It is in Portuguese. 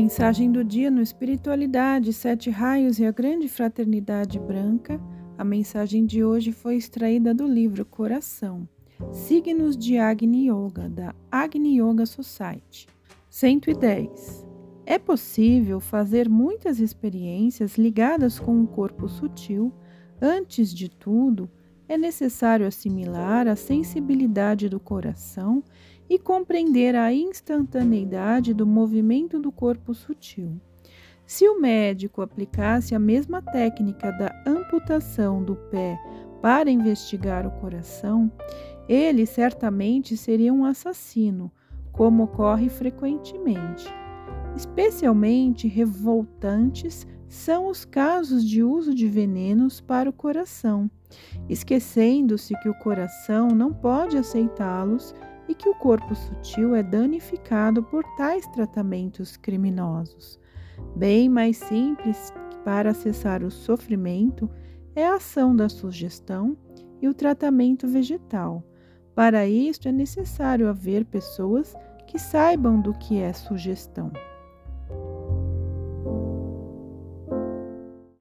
Mensagem do dia no Espiritualidade, Sete Raios e a Grande Fraternidade Branca. A mensagem de hoje foi extraída do livro Coração, Signos de Agni Yoga, da Agni Yoga Society. 110. É possível fazer muitas experiências ligadas com o corpo sutil. Antes de tudo, é necessário assimilar a sensibilidade do coração e compreender a instantaneidade do movimento do corpo sutil. Se o médico aplicasse a mesma técnica da amputação do pé para investigar o coração, ele certamente seria um assassino, como ocorre frequentemente. Especialmente revoltantes são os casos de uso de venenos para o coração, esquecendo-se que o coração não pode aceitá-los e que o corpo sutil é danificado por tais tratamentos criminosos. Bem mais simples para acessar o sofrimento é a ação da sugestão e o tratamento vegetal. Para isto é necessário haver pessoas que saibam do que é sugestão.